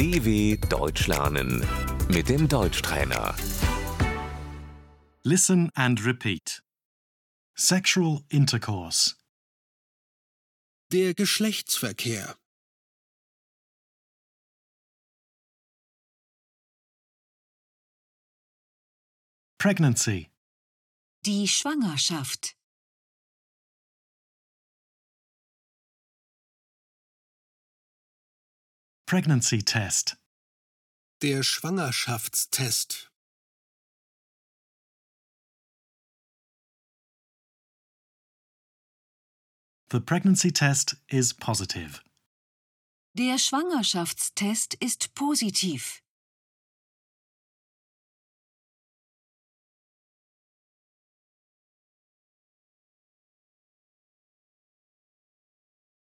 DW Deutsch lernen mit dem Deutschtrainer. Listen and repeat. Sexual intercourse, Der Geschlechtsverkehr. pregnancy, Die Schwangerschaft. Pregnancy test, Der Schwangerschaftstest. the pregnancy test is positive. Der Schwangerschaftstest ist positiv.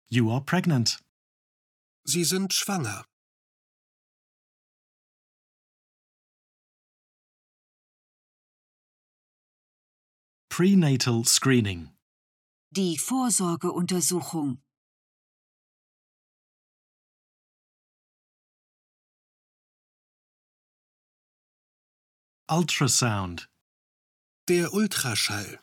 You are pregnant. Sie sind schwanger. Prenatal screening, Die Vorsorgeuntersuchung. ultrasound, Der Ultraschall.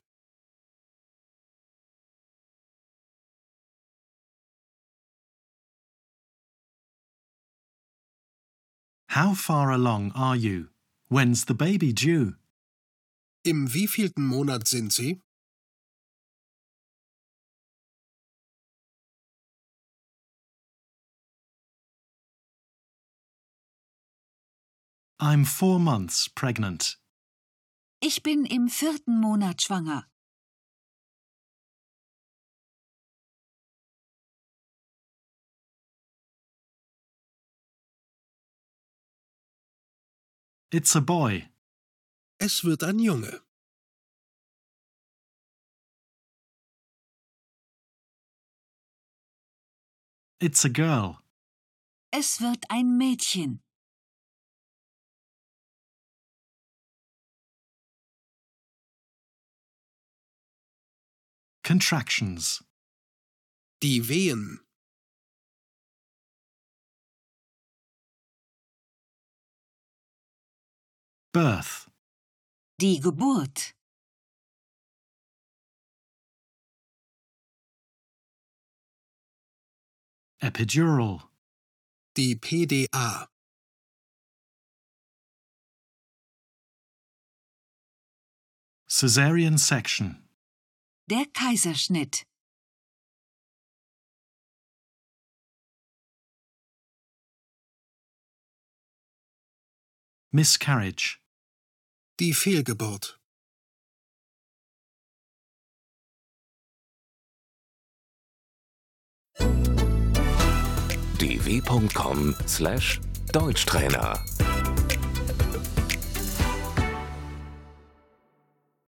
How far along are you? When's the baby due? Im wievielten Monat sind Sie? I'm four months pregnant. Ich bin im vierten Monat schwanger. It's a boy. Es wird ein Junge. It's a girl. Es wird ein Mädchen. Contractions, Die Wehen. Birth, Die Geburt. epidural, Die PDA. cesarean section, Der Kaiserschnitt. miscarriage, Die Fehlgeburt. dw.com/deutschtrainer